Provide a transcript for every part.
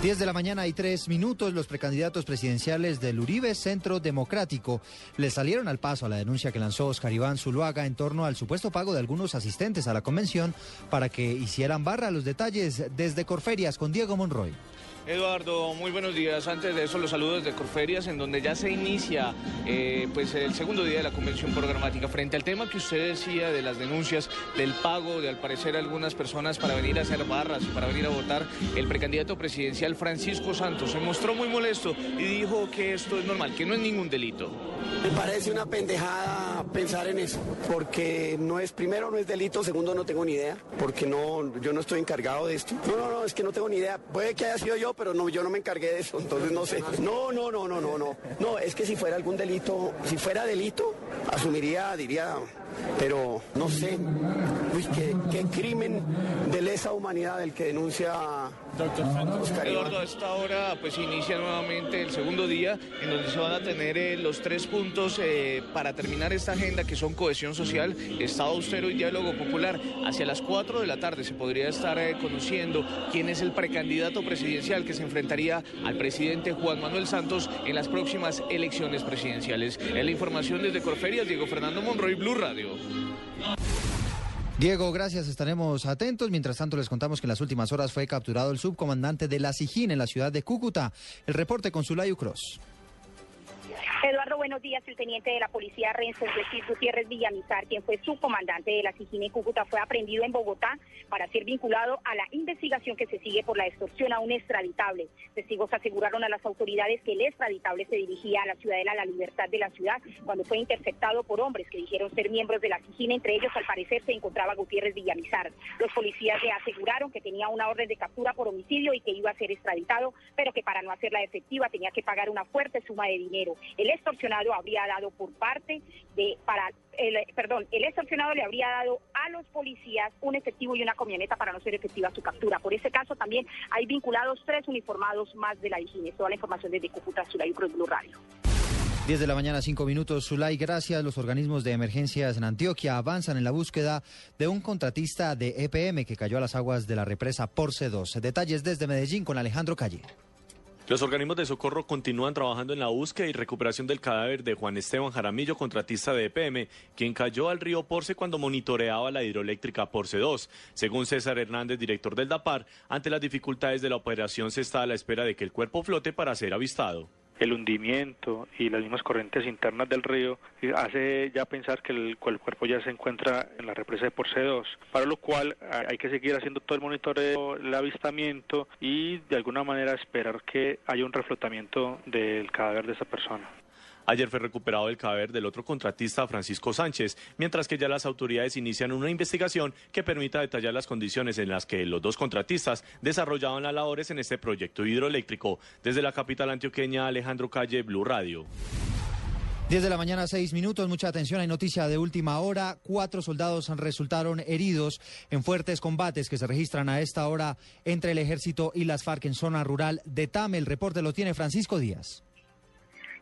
10 de la mañana y 3 minutos, los precandidatos presidenciales del Uribe Centro Democrático le salieron al paso a la denuncia que lanzó Oscar Iván Zuluaga en torno al supuesto pago de algunos asistentes a la convención para que hicieran barra los detalles desde Corferias con Diego Monroy. Eduardo, muy buenos días. Antes de eso, los saludos de Corferias, en donde ya se inicia eh, pues el segundo día de la convención programática. Frente al tema que usted decía de las denuncias del pago de, al parecer, algunas personas para venir a hacer barras y para venir a votar, el precandidato presidencial Francisco Santos se mostró muy molesto y dijo que esto es normal, que no es ningún delito. Me parece una pendejada pensar en eso, porque no es, primero no es delito, segundo no tengo ni idea, porque no, yo no estoy encargado de esto. No, no, no, es que no tengo ni idea. Puede que haya sido yo, pero no, yo no me encargué de eso, entonces no sé. No, no, no, no, no, no. No, es que si fuera algún delito, si fuera delito, asumiría, diría, pero no sé. Uy, qué, crimen de lesa humanidad el que denuncia Oscar. Eduardo, a esta hora pues inicia nuevamente el segundo día en donde se van a tener eh, los tres puntos eh, para terminar esta agenda que son cohesión social, Estado austero y diálogo popular. Hacia las 4 de la tarde se podría estar eh, conociendo quién es el precandidato presidencial que se enfrentaría al presidente Juan Manuel Santos en las próximas elecciones presidenciales. Es la información desde Corferias, Diego Fernando Monroy, Blue Radio. Diego, gracias, estaremos atentos. Mientras tanto, les contamos que en las últimas horas fue capturado el subcomandante de la SIJIN en la ciudad de Cúcuta. El reporte con Sulayu Cross. Buenos días. El teniente de la policía Renzo Jesús Gutiérrez Villamizar, quien fue su comandante de la Sijina en Cúcuta, fue aprendido en Bogotá para ser vinculado a la investigación que se sigue por la extorsión a un extraditable. Testigos aseguraron a las autoridades que el extraditable se dirigía a la ciudadela La Libertad de la ciudad cuando fue interceptado por hombres que dijeron ser miembros de la Sijina. Entre ellos, al parecer, se encontraba Gutiérrez Villamizar. Los policías le aseguraron que tenía una orden de captura por homicidio y que iba a ser extraditado, pero que para no hacerla efectiva tenía que pagar una fuerte suma de dinero. El extorsionado habría dado por parte de para el, perdón, el extorsionado le habría dado a los policías un efectivo y una camioneta para no ser efectiva su captura. Por ese caso también hay vinculados tres uniformados más de la higiene. Toda la información desde Cúcuta, Zulay Cruz Blue Radio. 10 de la mañana, 5 minutos. Zulay, gracias. Los organismos de emergencias en Antioquia avanzan en la búsqueda de un contratista de EPM que cayó a las aguas de la represa Porce 2. Detalles desde Medellín con Alejandro Calle. Los organismos de socorro continúan trabajando en la búsqueda y recuperación del cadáver de Juan Esteban Jaramillo, contratista de EPM, quien cayó al río Porce cuando monitoreaba la hidroeléctrica Porce 2. Según César Hernández, director del DAPAR, ante las dificultades de la operación se está a la espera de que el cuerpo flote para ser avistado el hundimiento y las mismas corrientes internas del río hace ya pensar que el, cuerpo ya se encuentra en la represa de Porce 2, para lo cual hay que seguir haciendo todo el monitoreo, el avistamiento y de alguna manera esperar que haya un reflotamiento del cadáver de esa persona. Ayer fue recuperado el cadáver del otro contratista, Francisco Sánchez, mientras que ya las autoridades inician una investigación que permita detallar las condiciones en las que los dos contratistas desarrollaban las labores en este proyecto hidroeléctrico. Desde la capital antioqueña, Alejandro Calle, Blue Radio. 10 de la mañana, 6 minutos. Mucha atención. Hay noticia de última hora. Cuatro soldados resultaron heridos en fuertes combates que se registran a esta hora entre el ejército y las FARC en zona rural de Tame. El reporte lo tiene Francisco Díaz.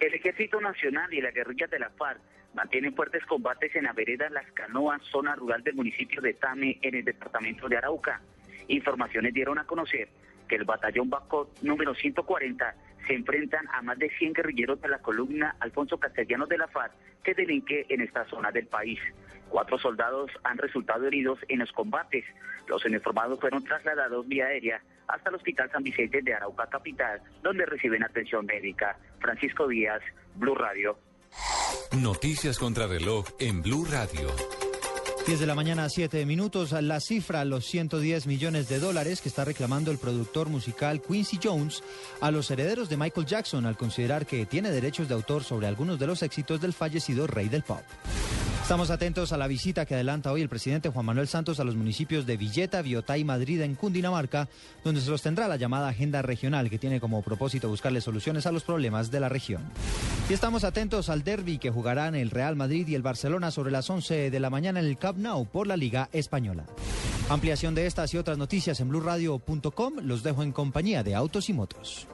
El Ejército Nacional y la guerrilla de la FARC mantienen fuertes combates en la vereda Las Canoas, zona rural del municipio de Tame, en el departamento de Arauca. Informaciones dieron a conocer que el batallón Bacot número 140 se enfrentan a más de 100 guerrilleros de la columna Alfonso Castellanos de la FARC que delinque en esta zona del país. Cuatro soldados han resultado heridos en los combates. Los uniformados fueron trasladados vía aérea hasta el Hospital San Vicente de Arauca Capital, donde reciben atención médica. Francisco Díaz, Blue Radio. Noticias contra reloj en Blue Radio. 10 de la mañana, 7 minutos. La cifra, los 110 millones de dólares que está reclamando el productor musical Quincy Jones a los herederos de Michael Jackson al considerar que tiene derechos de autor sobre algunos de los éxitos del fallecido rey del pop. Estamos atentos a la visita que adelanta hoy el presidente Juan Manuel Santos a los municipios de Villeta, Biotá y Madrid en Cundinamarca, donde se sostendrá la llamada Agenda Regional, que tiene como propósito buscarle soluciones a los problemas de la región. Y estamos atentos al derby que jugarán el Real Madrid y el Barcelona sobre las 11 de la mañana en el Camp Nou por la Liga Española. Ampliación de estas y otras noticias en blurradio.com. Los dejo en compañía de Autos y Motos.